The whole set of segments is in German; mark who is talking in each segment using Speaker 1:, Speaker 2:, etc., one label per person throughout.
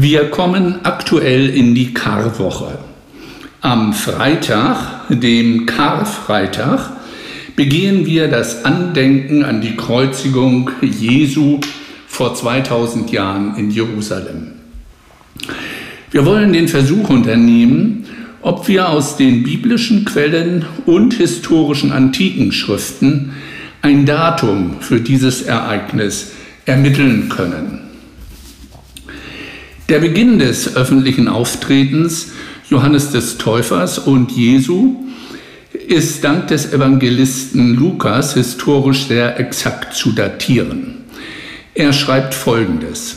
Speaker 1: Wir kommen aktuell in die Karwoche. Am Freitag, dem Karfreitag, begehen wir das Andenken an die Kreuzigung Jesu vor 2000 Jahren in Jerusalem. Wir wollen den Versuch unternehmen, ob wir aus den biblischen Quellen und historischen antiken Schriften ein Datum für dieses Ereignis ermitteln können. Der Beginn des öffentlichen Auftretens Johannes des Täufers und Jesu ist dank des Evangelisten Lukas historisch sehr exakt zu datieren. Er schreibt Folgendes.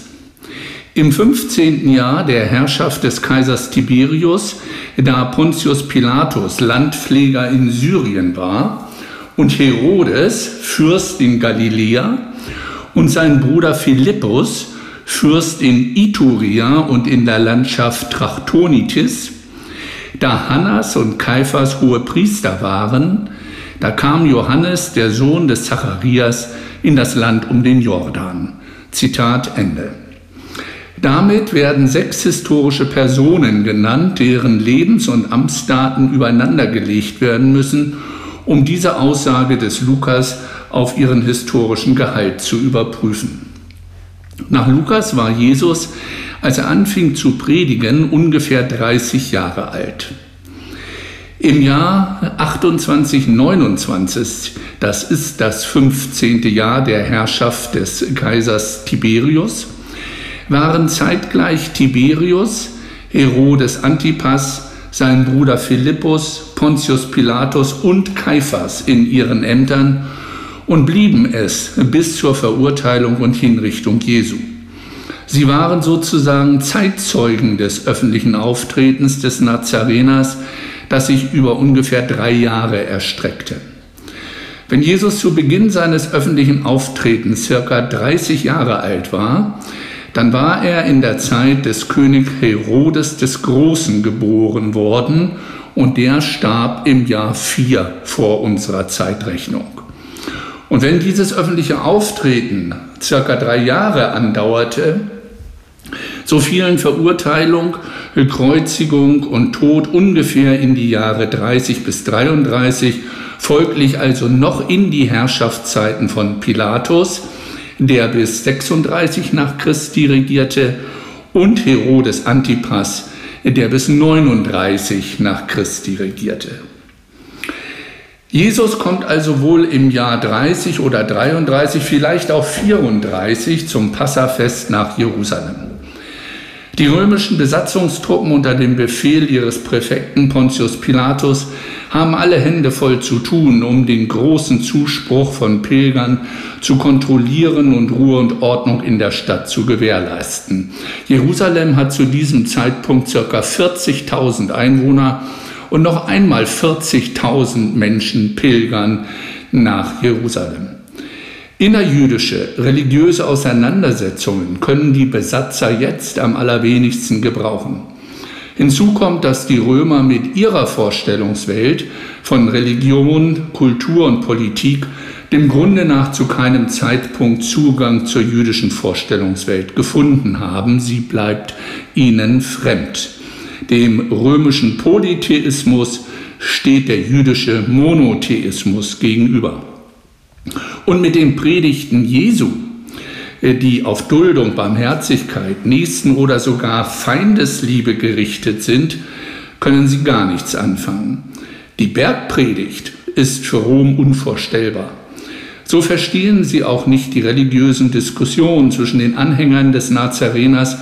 Speaker 1: Im 15. Jahr der Herrschaft des Kaisers Tiberius, da Pontius Pilatus Landpfleger in Syrien war und Herodes Fürst in Galiläa und sein Bruder Philippus Fürst in Ituria und in der Landschaft Trachtonitis, da Hannas und Kaiphas hohe Priester waren, da kam Johannes, der Sohn des Zacharias, in das Land um den Jordan. Zitat Ende. Damit werden sechs historische Personen genannt, deren Lebens- und Amtsdaten übereinandergelegt werden müssen, um diese Aussage des Lukas auf ihren historischen Gehalt zu überprüfen. Nach Lukas war Jesus, als er anfing zu predigen, ungefähr 30 Jahre alt. Im Jahr 2829, das ist das 15. Jahr der Herrschaft des Kaisers Tiberius, waren zeitgleich Tiberius, Herodes Antipas, sein Bruder Philippus, Pontius Pilatus und Kaiphas in ihren Ämtern und blieben es bis zur Verurteilung und Hinrichtung Jesu. Sie waren sozusagen Zeitzeugen des öffentlichen Auftretens des Nazareners, das sich über ungefähr drei Jahre erstreckte. Wenn Jesus zu Beginn seines öffentlichen Auftretens circa 30 Jahre alt war, dann war er in der Zeit des König Herodes des Großen geboren worden und der starb im Jahr 4 vor unserer Zeitrechnung. Und wenn dieses öffentliche Auftreten circa drei Jahre andauerte, so fielen Verurteilung, Kreuzigung und Tod ungefähr in die Jahre 30 bis 33, folglich also noch in die Herrschaftszeiten von Pilatus, der bis 36 nach Christi regierte, und Herodes Antipas, der bis 39 nach Christi regierte. Jesus kommt also wohl im Jahr 30 oder 33, vielleicht auch 34 zum Passafest nach Jerusalem. Die römischen Besatzungstruppen unter dem Befehl ihres Präfekten Pontius Pilatus haben alle Hände voll zu tun, um den großen Zuspruch von Pilgern zu kontrollieren und Ruhe und Ordnung in der Stadt zu gewährleisten. Jerusalem hat zu diesem Zeitpunkt ca. 40.000 Einwohner und noch einmal 40.000 Menschen pilgern nach Jerusalem. Innerjüdische religiöse Auseinandersetzungen können die Besatzer jetzt am allerwenigsten gebrauchen. Hinzu kommt, dass die Römer mit ihrer Vorstellungswelt von Religion, Kultur und Politik dem Grunde nach zu keinem Zeitpunkt Zugang zur jüdischen Vorstellungswelt gefunden haben. Sie bleibt ihnen fremd. Dem römischen Polytheismus steht der jüdische Monotheismus gegenüber. Und mit den Predigten Jesu, äh, die auf Duldung, Barmherzigkeit, Nächsten oder sogar Feindesliebe gerichtet sind, können sie gar nichts anfangen. Die Bergpredigt ist für Rom unvorstellbar. So verstehen sie auch nicht die religiösen Diskussionen zwischen den Anhängern des Nazareners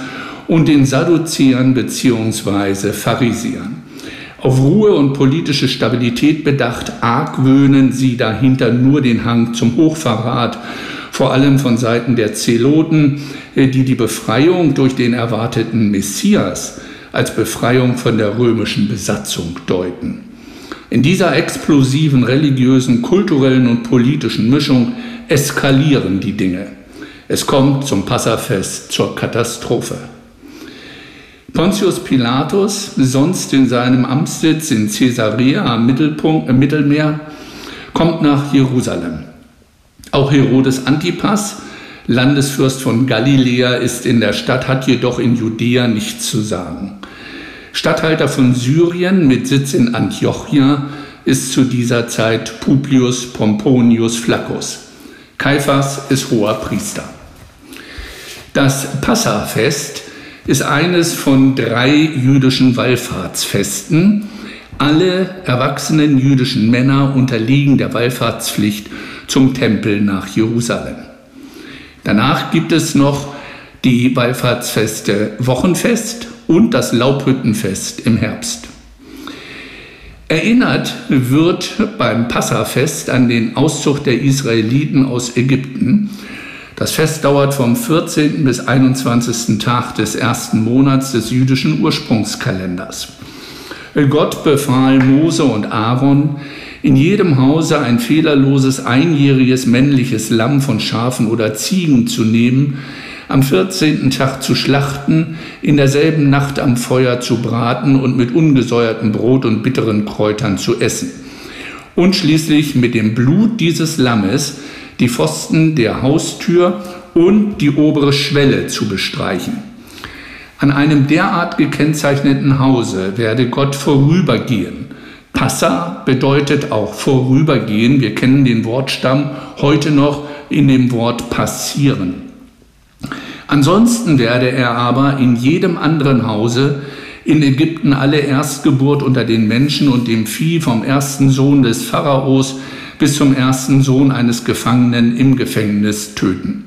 Speaker 1: und den Sadduzäern bzw. Pharisiern. Auf Ruhe und politische Stabilität bedacht, argwöhnen sie dahinter nur den Hang zum Hochverrat, vor allem von Seiten der Zeloten, äh, die die Befreiung durch den erwarteten Messias als Befreiung von der römischen Besatzung deuten. In dieser explosiven religiösen, kulturellen und politischen Mischung eskalieren die Dinge. Es kommt zum Passafest zur Katastrophe. Pontius Pilatus, sonst in seinem Amtssitz in Caesarea am im Mittelmeer, kommt nach Jerusalem. Auch Herodes Antipas Landesfürst von Galiläa ist in der Stadt, hat jedoch in Judäa nichts zu sagen. Statthalter von Syrien mit Sitz in Antiochia ist zu dieser Zeit Publius Pomponius Flaccus. Kaiphas ist hoher Priester. Das Passafest ist eines von drei jüdischen Wallfahrtsfesten. Alle erwachsenen jüdischen Männer unterliegen der Wallfahrtspflicht zum Tempel nach Jerusalem. Danach gibt es noch die Wallfahrtsfeste Wochenfest und das Laubhüttenfest im Herbst. Erinnert wird beim Passafest an den Auszug der Israeliten aus Ägypten. Das Fest dauert vom 14. bis 21. Tag des ersten Monats des jüdischen Ursprungskalenders. Gott befahl Mose und Aaron, in jedem Hause ein fehlerloses einjähriges männliches Lamm von Schafen oder Ziegen zu nehmen, am 14. Tag zu schlachten, in derselben Nacht am Feuer zu braten und mit ungesäuertem Brot und bitteren Kräutern zu essen. Und schließlich mit dem Blut dieses Lammes die Pfosten der Haustür und die obere Schwelle zu bestreichen. An einem derart gekennzeichneten Hause werde Gott vorübergehen. Passa bedeutet auch vorübergehen. Wir kennen den Wortstamm heute noch in dem Wort passieren. Ansonsten werde er aber in jedem anderen Hause in Ägypten alle Erstgeburt unter den Menschen und dem Vieh vom ersten Sohn des Pharaos bis zum ersten Sohn eines Gefangenen im Gefängnis töten.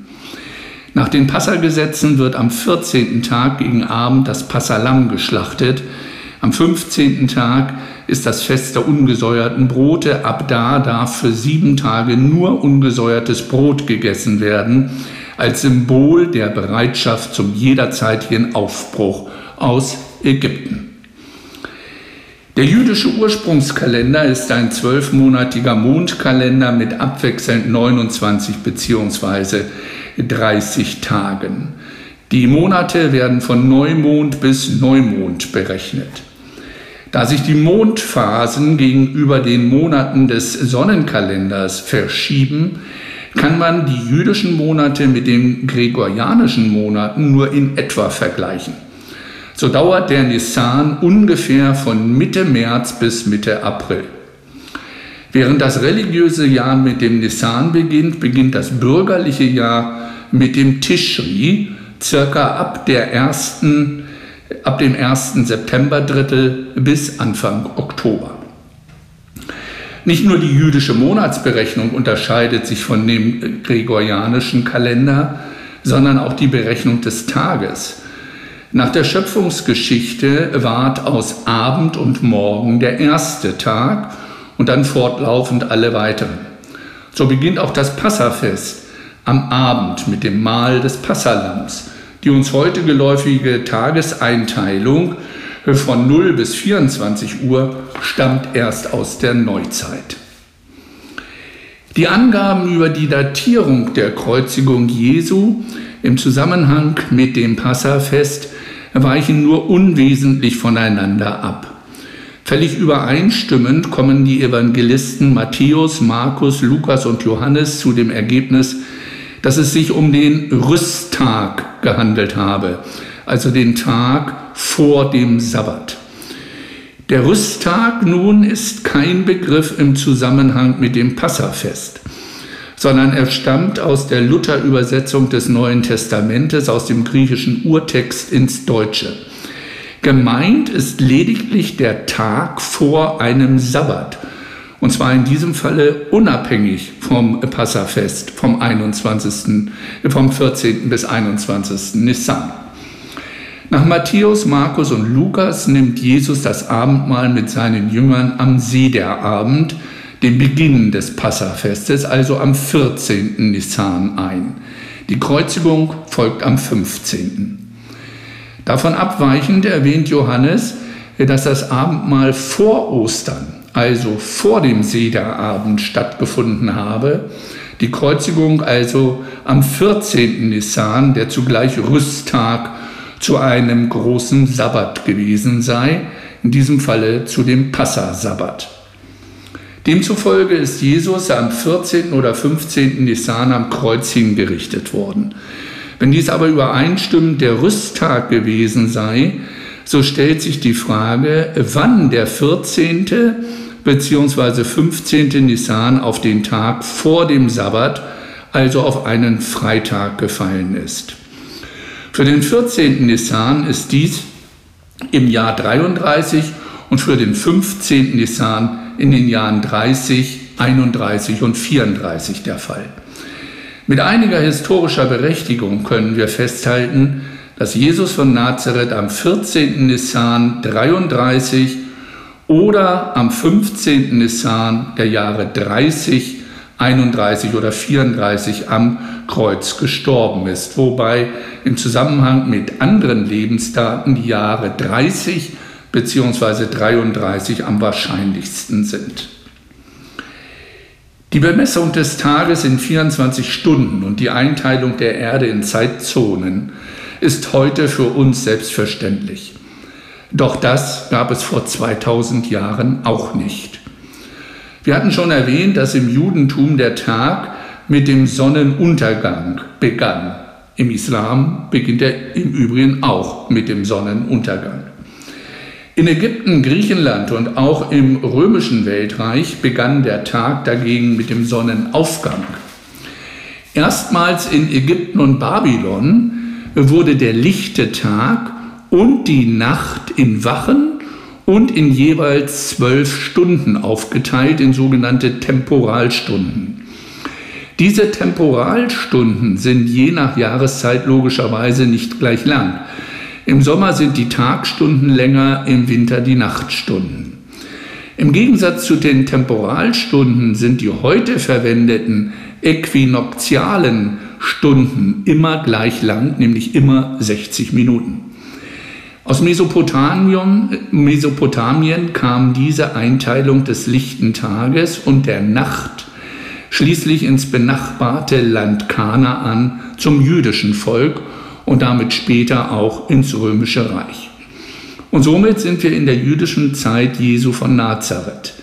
Speaker 1: Nach den Passagesetzen wird am 14. Tag gegen Abend das Passalam geschlachtet. Am 15. Tag ist das Fest der ungesäuerten Brote. Ab da darf für sieben Tage nur ungesäuertes Brot gegessen werden als Symbol der Bereitschaft zum jederzeitigen Aufbruch aus Ägypten. Der jüdische Ursprungskalender ist ein zwölfmonatiger Mondkalender mit abwechselnd 29 bzw. 30 Tagen. Die Monate werden von Neumond bis Neumond berechnet. Da sich die Mondphasen gegenüber den Monaten des Sonnenkalenders verschieben, kann man die jüdischen Monate mit den gregorianischen Monaten nur in etwa vergleichen. So dauert der Nissan ungefähr von Mitte März bis Mitte April. Während das religiöse Jahr mit dem Nissan beginnt, beginnt das bürgerliche Jahr mit dem Tischri, circa ab, der ersten, ab dem ersten Septemberdrittel bis Anfang Oktober. Nicht nur die jüdische Monatsberechnung unterscheidet sich von dem gregorianischen Kalender, sondern auch die Berechnung des Tages. Nach der Schöpfungsgeschichte ward aus Abend und Morgen der erste Tag und dann fortlaufend alle weiteren. So beginnt auch das Passafest am Abend mit dem Mahl des Passalams. Die uns heute geläufige Tageseinteilung von 0 bis 24 Uhr stammt erst aus der Neuzeit. Die Angaben über die Datierung der Kreuzigung Jesu im Zusammenhang mit dem Passafest weichen nur unwesentlich voneinander ab. Völlig übereinstimmend kommen die Evangelisten Matthäus, Markus, Lukas und Johannes zu dem Ergebnis, dass es sich um den Rüsttag gehandelt habe, also den Tag vor dem Sabbat. Der Rüsttag nun ist kein Begriff im Zusammenhang mit dem Passafest, sondern er stammt aus der Luther-Übersetzung des Neuen Testamentes aus dem griechischen Urtext ins Deutsche. Gemeint ist lediglich der Tag vor einem Sabbat. Und zwar in diesem Falle unabhängig vom Passafest vom 21., vom 14. bis 21. Nissan. Nach Matthäus, Markus und Lukas nimmt Jesus das Abendmahl mit seinen Jüngern am Sederabend, dem Beginn des Passafestes, also am 14. Nissan ein. Die Kreuzigung folgt am 15. Davon abweichend erwähnt Johannes, dass das Abendmahl vor Ostern, also vor dem Sederabend stattgefunden habe, die Kreuzigung also am 14. Nissan, der zugleich Rüsttag zu einem großen Sabbat gewesen sei, in diesem Falle zu dem Passa-Sabbat. Demzufolge ist Jesus am 14. oder 15. Nisan am Kreuz hingerichtet worden. Wenn dies aber übereinstimmend der Rüsttag gewesen sei, so stellt sich die Frage, wann der 14. bzw. 15. Nisan auf den Tag vor dem Sabbat, also auf einen Freitag gefallen ist. Für den 14. Nisan ist dies im Jahr 33 und für den 15. Nisan in den Jahren 30, 31 und 34 der Fall. Mit einiger historischer Berechtigung können wir festhalten, dass Jesus von Nazareth am 14. Nisan 33 oder am 15. Nisan der Jahre 30, 31 oder 34 am Kreuz gestorben ist, wobei im Zusammenhang mit anderen Lebensdaten die Jahre 30 bzw. 33 am wahrscheinlichsten sind. Die Bemessung des Tages in 24 Stunden und die Einteilung der Erde in Zeitzonen ist heute für uns selbstverständlich. Doch das gab es vor 2000 Jahren auch nicht. Wir hatten schon erwähnt, dass im Judentum der Tag mit dem Sonnenuntergang begann. Im Islam beginnt er im Übrigen auch mit dem Sonnenuntergang. In Ägypten, Griechenland und auch im römischen Weltreich begann der Tag dagegen mit dem Sonnenaufgang. Erstmals in Ägypten und Babylon wurde der lichte Tag und die Nacht in Wachen und in jeweils zwölf Stunden aufgeteilt in sogenannte Temporalstunden. Diese Temporalstunden sind je nach Jahreszeit logischerweise nicht gleich lang. Im Sommer sind die Tagstunden länger, im Winter die Nachtstunden. Im Gegensatz zu den Temporalstunden sind die heute verwendeten äquinoktialen Stunden immer gleich lang, nämlich immer 60 Minuten. Aus Mesopotamien, Mesopotamien kam diese Einteilung des lichten Tages und der Nacht schließlich ins benachbarte Land Kanaan zum jüdischen Volk und damit später auch ins römische Reich. Und somit sind wir in der jüdischen Zeit Jesu von Nazareth.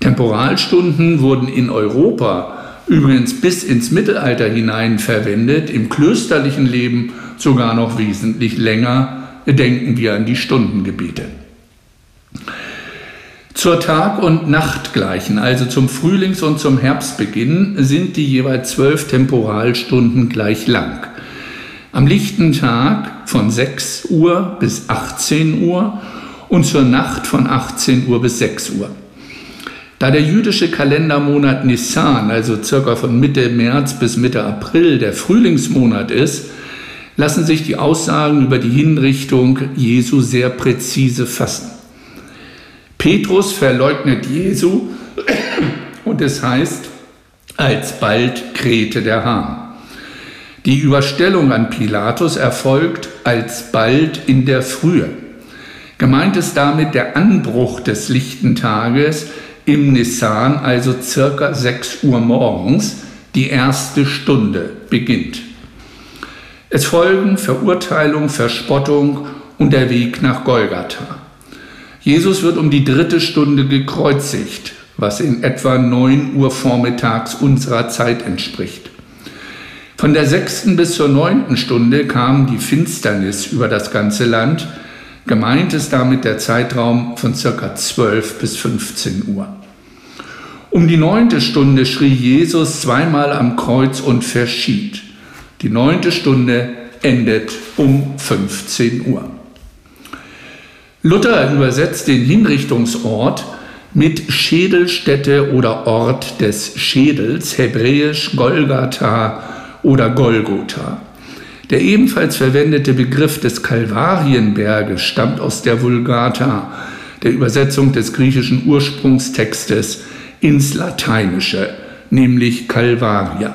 Speaker 1: Temporalstunden wurden in Europa übrigens bis ins Mittelalter hinein verwendet, im klösterlichen Leben sogar noch wesentlich länger. Denken wir an die Stundengebete. Zur Tag- und Nachtgleichen, also zum Frühlings- und zum Herbstbeginn, sind die jeweils zwölf Temporalstunden gleich lang. Am lichten Tag von 6 Uhr bis 18 Uhr und zur Nacht von 18 Uhr bis 6 Uhr. Da der jüdische Kalendermonat Nissan, also circa von Mitte März bis Mitte April, der Frühlingsmonat ist, lassen sich die Aussagen über die Hinrichtung Jesu sehr präzise fassen. Petrus verleugnet Jesu und es heißt, alsbald krähte der Hahn. Die Überstellung an Pilatus erfolgt alsbald in der Frühe. Gemeint ist damit der Anbruch des lichten Tages im Nissan, also circa 6 Uhr morgens, die erste Stunde beginnt. Es folgen Verurteilung, Verspottung und der Weg nach Golgatha. Jesus wird um die dritte Stunde gekreuzigt, was in etwa 9 Uhr vormittags unserer Zeit entspricht. Von der sechsten bis zur neunten Stunde kam die Finsternis über das ganze Land. Gemeint ist damit der Zeitraum von circa 12 bis 15 Uhr. Um die neunte Stunde schrie Jesus zweimal am Kreuz und verschied. Die neunte Stunde endet um 15 Uhr. Luther übersetzt den Hinrichtungsort mit Schädelstätte oder Ort des Schädels, hebräisch Golgatha oder Golgotha. Der ebenfalls verwendete Begriff des Kalvarienberges stammt aus der Vulgata, der Übersetzung des griechischen Ursprungstextes ins Lateinische, nämlich Calvaria.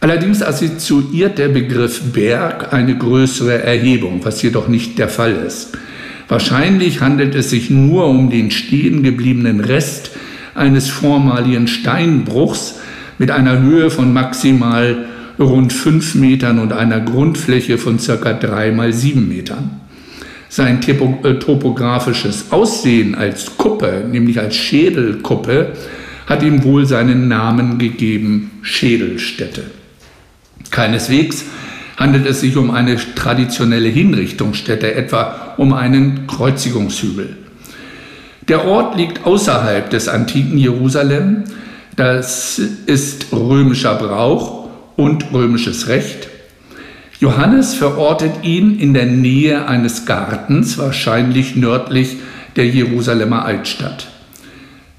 Speaker 1: Allerdings assoziiert der Begriff Berg eine größere Erhebung, was jedoch nicht der Fall ist. Wahrscheinlich handelt es sich nur um den stehen gebliebenen Rest eines vormaligen Steinbruchs, mit einer Höhe von maximal rund 5 Metern und einer Grundfläche von ca. 3 mal 7 Metern. Sein äh, topografisches Aussehen als Kuppe, nämlich als Schädelkuppe, hat ihm wohl seinen Namen gegeben, Schädelstätte. Keineswegs handelt es sich um eine traditionelle Hinrichtungsstätte, etwa um einen Kreuzigungshügel. Der Ort liegt außerhalb des antiken Jerusalem. Das ist römischer Brauch und römisches Recht. Johannes verortet ihn in der Nähe eines Gartens, wahrscheinlich nördlich der Jerusalemer Altstadt.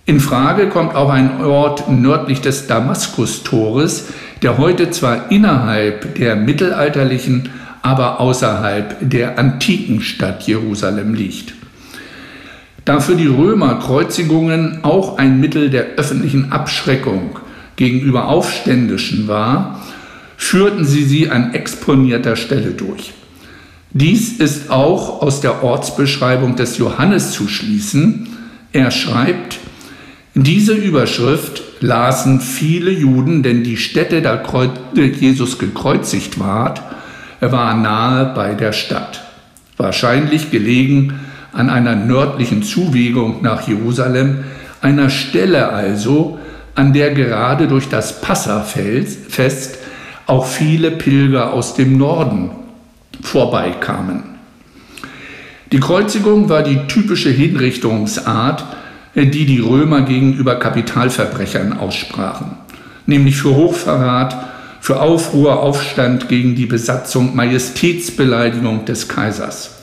Speaker 1: In Frage kommt auch ein Ort nördlich des Damaskus-Tores, der heute zwar innerhalb der mittelalterlichen, aber außerhalb der antiken Stadt Jerusalem liegt. Da für die Römer Kreuzigungen auch ein Mittel der öffentlichen Abschreckung gegenüber Aufständischen war, führten sie sie an exponierter Stelle durch. Dies ist auch aus der Ortsbeschreibung des Johannes zu schließen. Er schreibt, diese Überschrift lasen viele Juden, denn die Stätte, da Jesus gekreuzigt ward, war nahe bei der Stadt, wahrscheinlich gelegen an einer nördlichen Zuwegung nach Jerusalem, einer Stelle also, an der gerade durch das Passafest auch viele Pilger aus dem Norden vorbeikamen. Die Kreuzigung war die typische Hinrichtungsart, die die Römer gegenüber Kapitalverbrechern aussprachen, nämlich für Hochverrat, für Aufruhr, Aufstand gegen die Besatzung, Majestätsbeleidigung des Kaisers.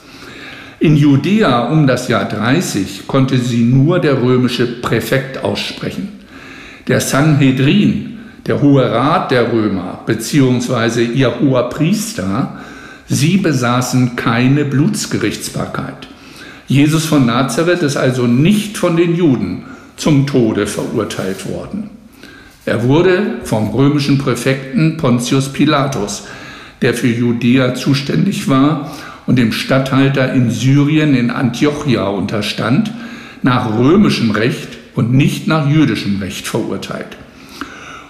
Speaker 1: In Judäa um das Jahr 30 konnte sie nur der römische Präfekt aussprechen. Der Sanhedrin, der Hohe Rat der Römer, beziehungsweise ihr hoher Priester, sie besaßen keine Blutsgerichtsbarkeit. Jesus von Nazareth ist also nicht von den Juden zum Tode verurteilt worden. Er wurde vom römischen Präfekten Pontius Pilatus, der für Judäa zuständig war und dem Statthalter in Syrien in Antiochia unterstand, nach römischem Recht und nicht nach jüdischem Recht verurteilt.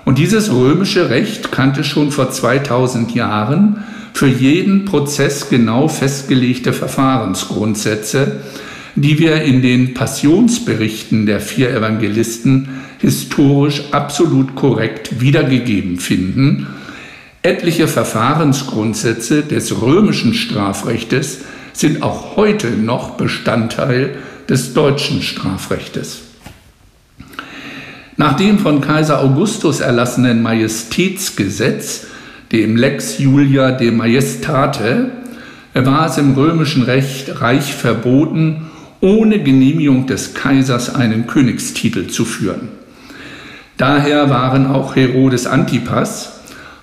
Speaker 1: Und dieses römische Recht kannte schon vor 2000 Jahren für jeden Prozess genau festgelegte Verfahrensgrundsätze, die wir in den Passionsberichten der vier Evangelisten historisch absolut korrekt wiedergegeben finden. Etliche Verfahrensgrundsätze des römischen Strafrechtes sind auch heute noch Bestandteil des deutschen Strafrechtes. Nach dem von Kaiser Augustus erlassenen Majestätsgesetz dem Lex Julia de Majestate, war es im römischen Recht reich verboten, ohne Genehmigung des Kaisers einen Königstitel zu führen. Daher waren auch Herodes Antipas,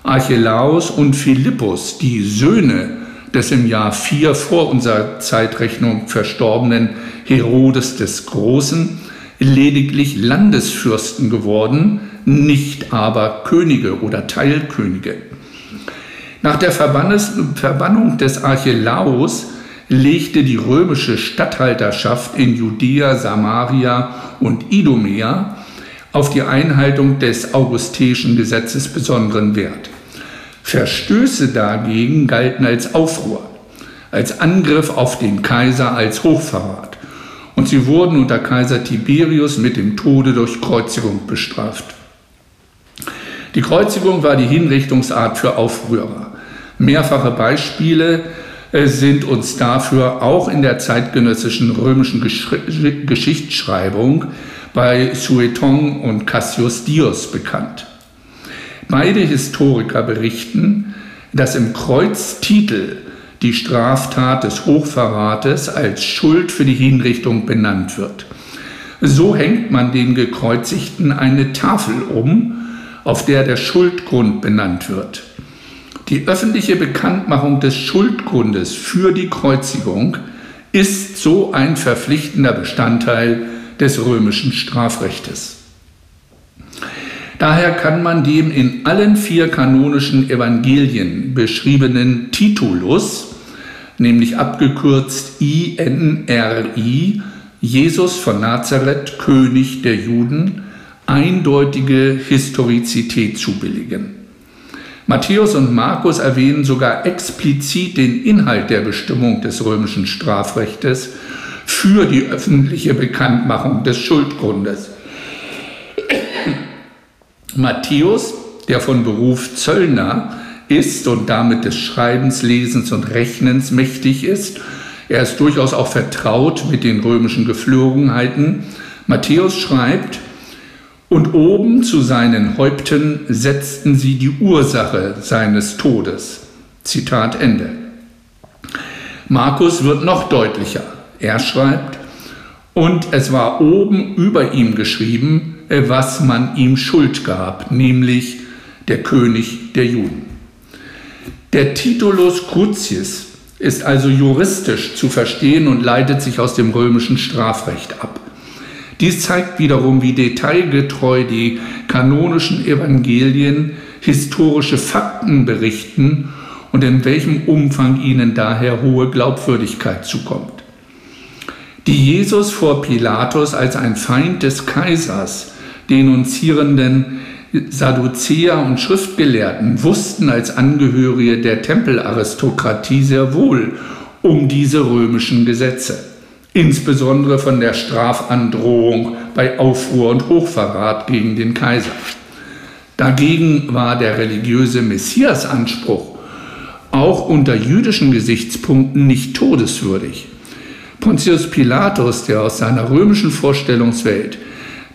Speaker 1: Archelaus und Philippus, die Söhne des im Jahr 4 vor unserer Zeitrechnung verstorbenen Herodes des Großen, lediglich Landesfürsten geworden, nicht aber Könige oder Teilkönige. Nach der Verbannung des Archelaus legte die römische Statthalterschaft in Judäa, Samaria und Idumea auf die Einhaltung des augusteischen Gesetzes besonderen Wert. Verstöße dagegen galten als Aufruhr, als Angriff auf den Kaiser, als Hochverrat. Und sie wurden unter Kaiser Tiberius mit dem Tode durch Kreuzigung bestraft. Die Kreuzigung war die Hinrichtungsart für Aufrührer. Mehrfache Beispiele äh, sind uns dafür auch in der zeitgenössischen römischen Geschichtsschreibung bei Sueton und Cassius Dios bekannt. Beide Historiker berichten, dass im Kreuztitel die Straftat des Hochverrates als Schuld für die Hinrichtung benannt wird. So hängt man den Gekreuzigten eine Tafel um, auf der der Schuldgrund benannt wird. Die öffentliche Bekanntmachung des Schuldgrundes für die Kreuzigung ist so ein verpflichtender Bestandteil des römischen Strafrechtes. Daher kann man dem in allen vier kanonischen Evangelien beschriebenen Titulus, nämlich abgekürzt INRI, Jesus von Nazareth, König der Juden, eindeutige Historizität zubilligen. Matthäus und Markus erwähnen sogar explizit den Inhalt der Bestimmung des römischen Strafrechtes für die öffentliche Bekanntmachung des Schuldgrundes. Matthäus, der von Beruf Zöllner ist und damit des Schreibens, Lesens und Rechnens mächtig ist, er ist durchaus auch vertraut mit den römischen Geflogenheiten. Matthäus schreibt, und oben zu seinen Häupten setzten sie die Ursache seines Todes. Zitat Ende. Markus wird noch deutlicher. Er schreibt, und es war oben über ihm geschrieben, was man ihm Schuld gab, nämlich der König der Juden. Der Titulus Crucis ist also juristisch zu verstehen und leitet sich aus dem römischen Strafrecht ab. Dies zeigt wiederum, wie detailgetreu die kanonischen Evangelien historische Fakten berichten und in welchem Umfang ihnen daher hohe Glaubwürdigkeit zukommt. Die Jesus vor Pilatus als ein Feind des Kaisers denunzierenden Sadduzäer und Schriftgelehrten wussten als Angehörige der Tempelaristokratie sehr wohl um diese römischen Gesetze insbesondere von der Strafandrohung bei Aufruhr und Hochverrat gegen den Kaiser. Dagegen war der religiöse Messiasanspruch auch unter jüdischen Gesichtspunkten nicht todeswürdig. Pontius Pilatus, der aus seiner römischen Vorstellungswelt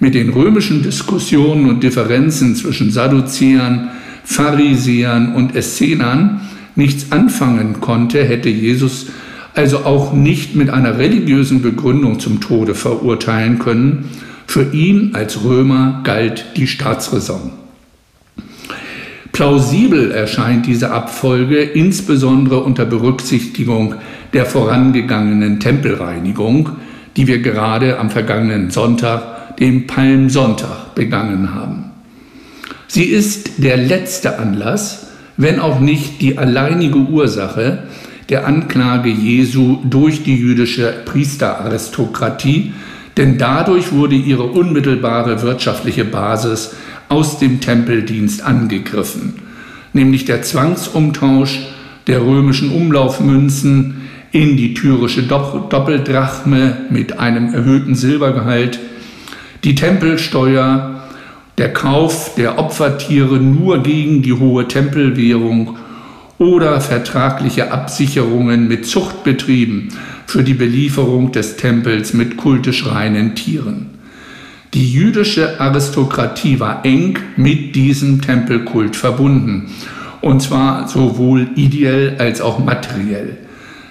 Speaker 1: mit den römischen Diskussionen und Differenzen zwischen Sadduzäern, Pharisäern und Essenern nichts anfangen konnte, hätte Jesus also auch nicht mit einer religiösen Begründung zum Tode verurteilen können. Für ihn als Römer galt die Staatsräson. Plausibel erscheint diese Abfolge insbesondere unter Berücksichtigung der vorangegangenen Tempelreinigung, die wir gerade am vergangenen Sonntag, dem Palmsonntag, begangen haben. Sie ist der letzte Anlass, wenn auch nicht die alleinige Ursache, der Anklage Jesu durch die jüdische Priesteraristokratie, denn dadurch wurde ihre unmittelbare wirtschaftliche Basis aus dem Tempeldienst angegriffen, nämlich der Zwangsumtausch der römischen Umlaufmünzen in die tyrische Doppeldrachme mit einem erhöhten Silbergehalt, die Tempelsteuer, der Kauf der Opfertiere nur gegen die hohe Tempelwährung oder vertragliche Absicherungen mit Zuchtbetrieben für die Belieferung des Tempels mit kultisch reinen Tieren. Die jüdische Aristokratie war eng mit diesem Tempelkult verbunden, und zwar sowohl ideell als auch materiell.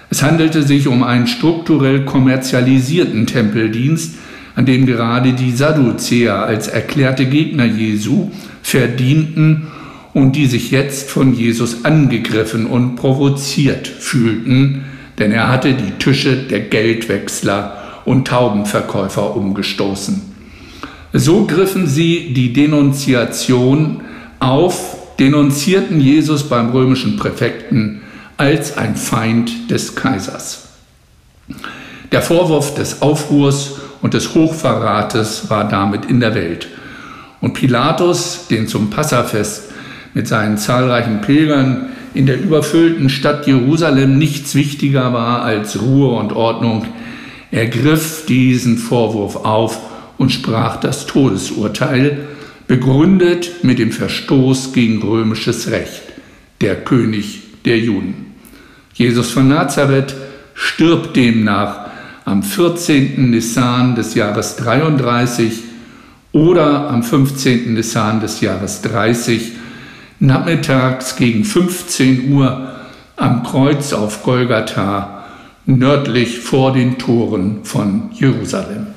Speaker 1: Es handelte sich um einen strukturell kommerzialisierten Tempeldienst, an dem gerade die Sadduzäer als erklärte Gegner Jesu verdienten und die sich jetzt von Jesus angegriffen und provoziert fühlten, denn er hatte die Tische der Geldwechsler und Taubenverkäufer umgestoßen. So griffen sie die Denunziation auf, denunzierten Jesus beim römischen Präfekten als ein Feind des Kaisers. Der Vorwurf des Aufruhrs und des Hochverrates war damit in der Welt. Und Pilatus, den zum Passafest mit seinen zahlreichen Pilgern in der überfüllten Stadt Jerusalem nichts wichtiger war als Ruhe und Ordnung, ergriff diesen Vorwurf auf und sprach das Todesurteil, begründet mit dem Verstoß gegen römisches Recht, der König der Juden. Jesus von Nazareth stirbt demnach am 14. Nissan des Jahres 33 oder am 15. Nissan des Jahres 30 nachmittags gegen 15 Uhr am Kreuz auf Golgatha nördlich vor den Toren von Jerusalem.